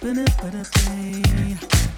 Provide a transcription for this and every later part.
ba da ba da ba day.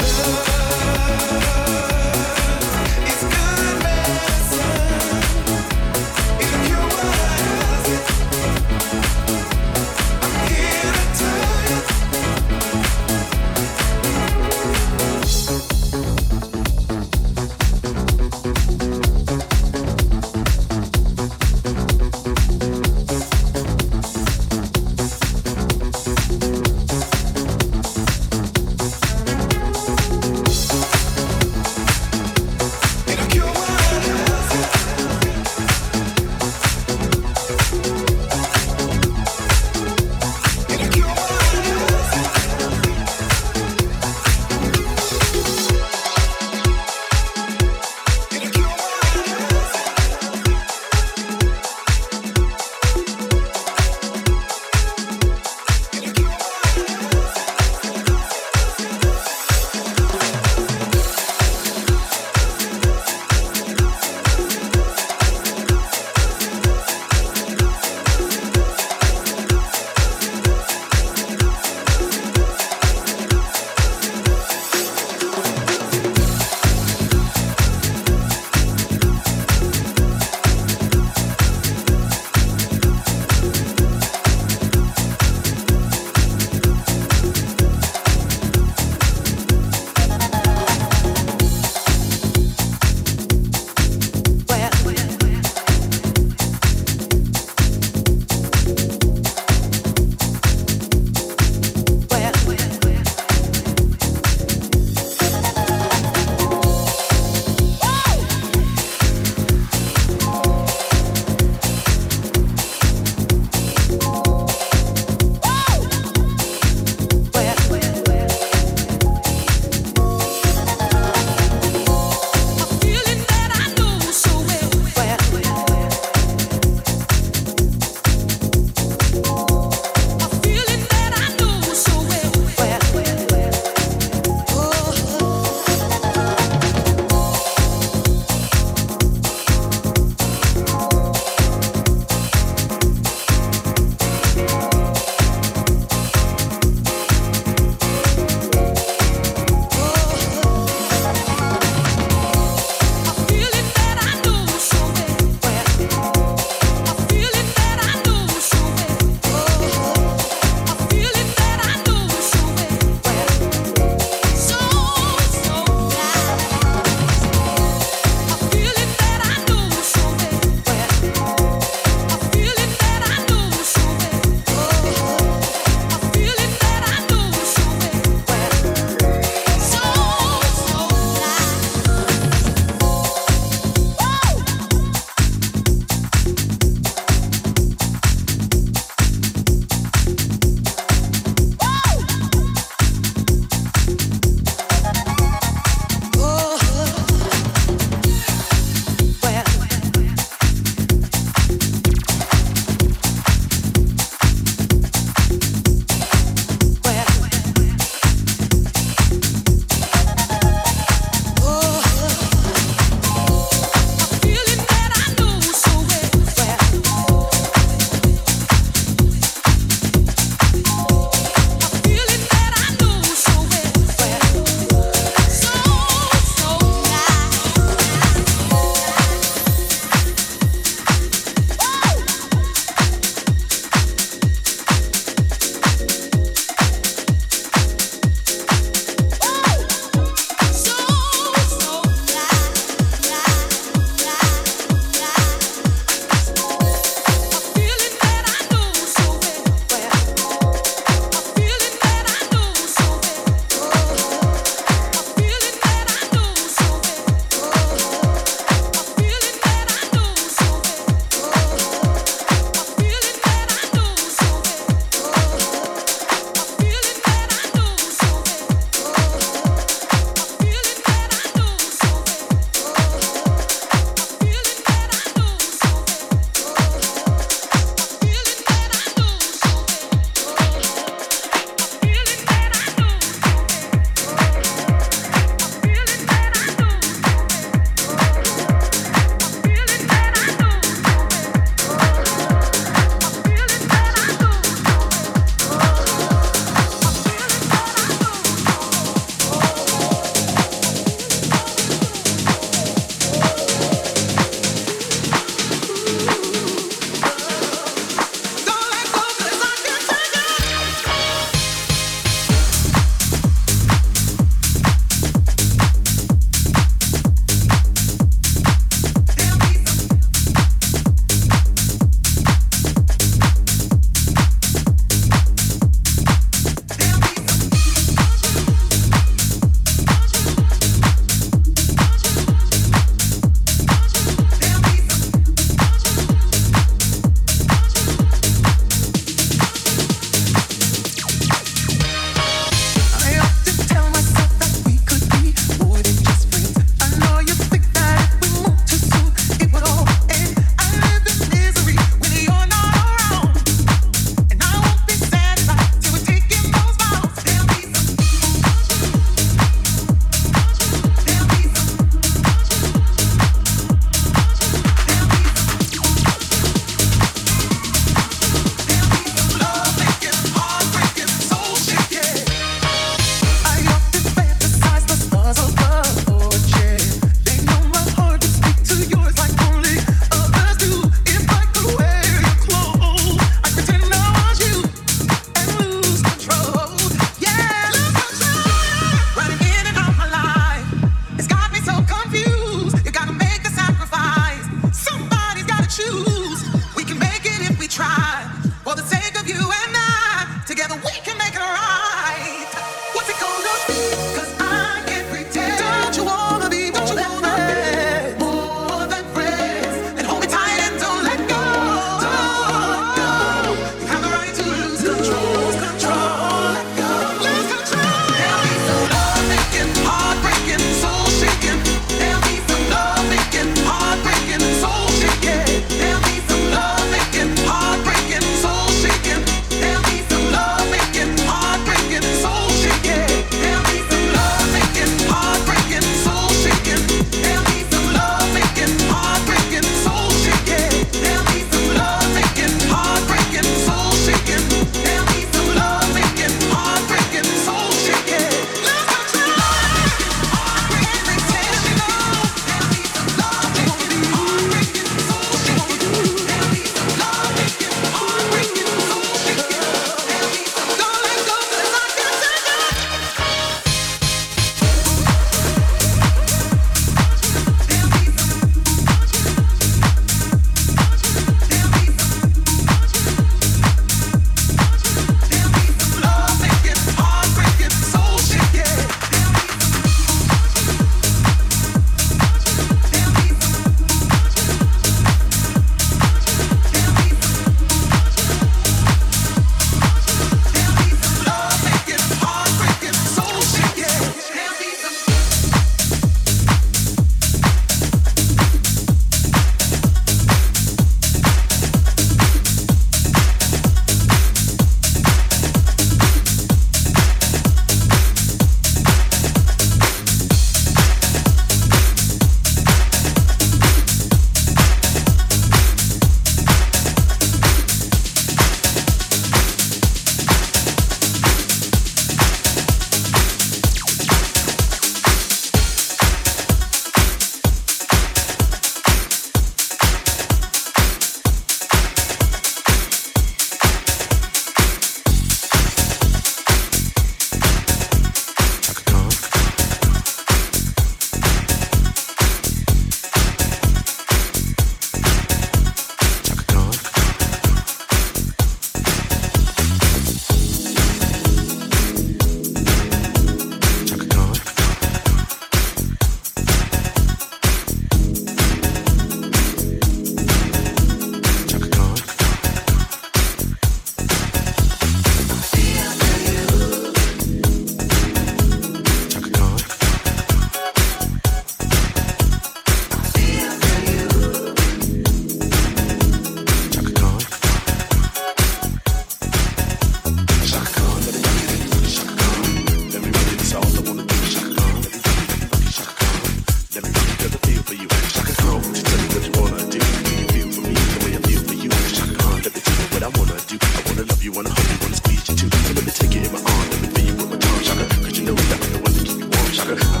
I wanna do. I wanna love you, wanna hug you, wanna squeeze you too. So let me take you in my arms, let me feel you with my tongue, you know I wanna keep you warm.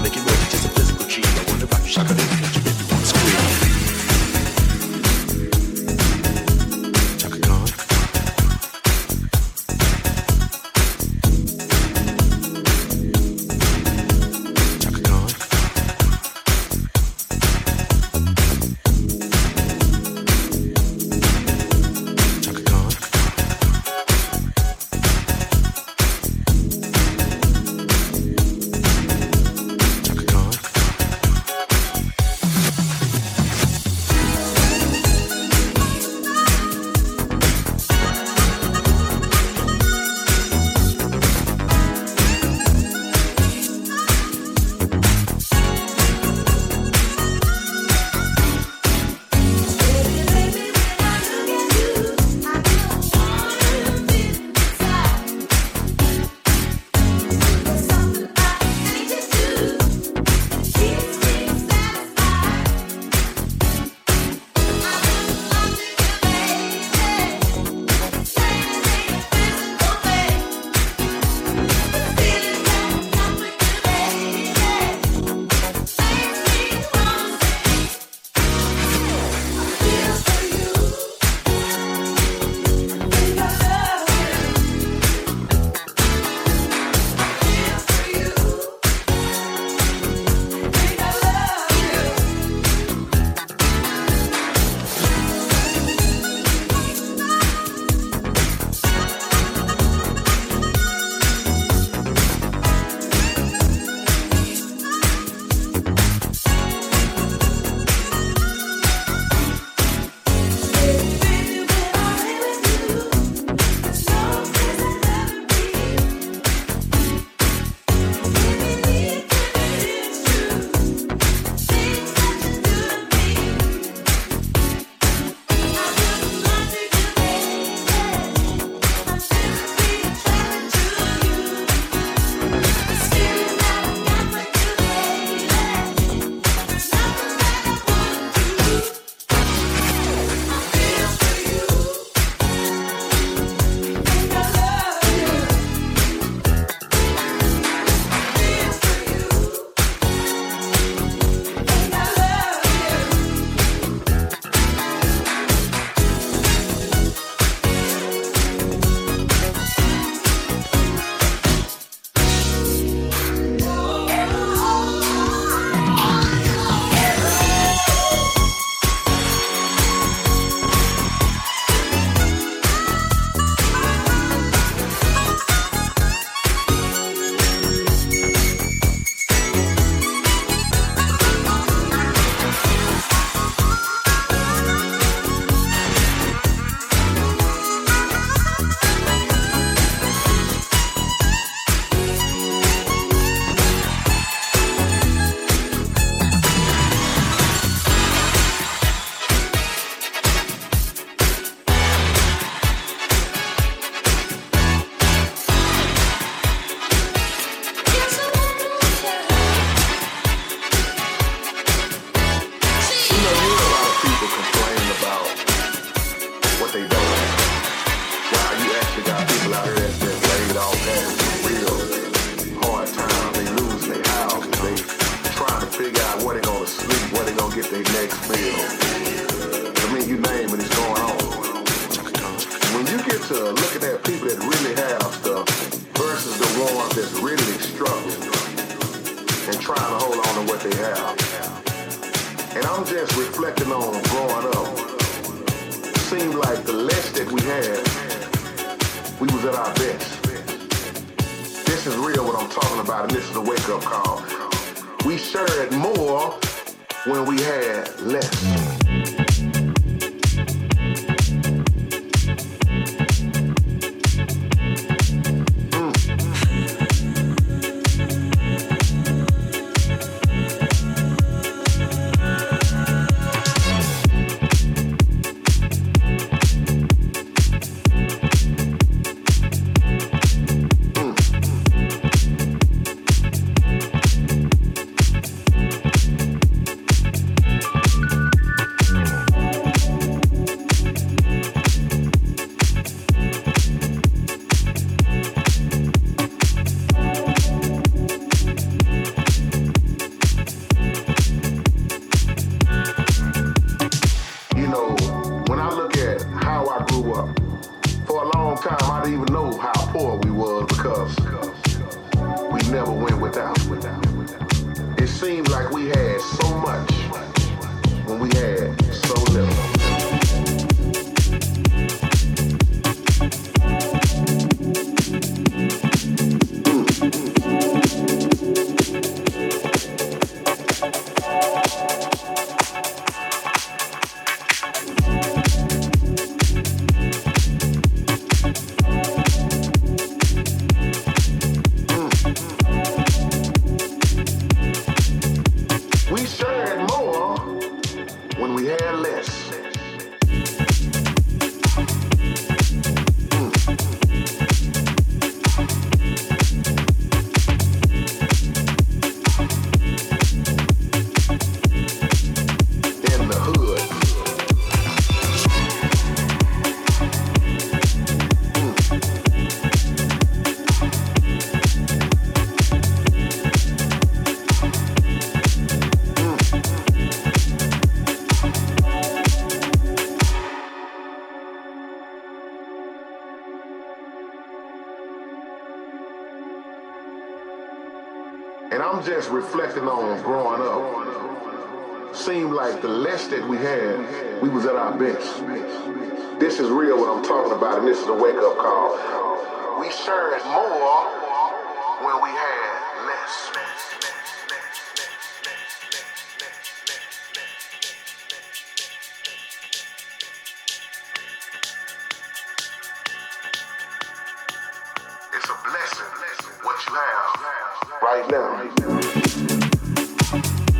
Get their next meal. I mean, you name it, it's going on. When you get to looking at people that really have stuff versus the ones that's really struggling and trying to hold on to what they have. And I'm just reflecting on growing up. Seemed like the less that we had, we was at our best. This is real what I'm talking about, and this is a wake-up call. We shared more when we had less. This is a wake-up call. We shared more when we had less. It's a blessing what you have right now.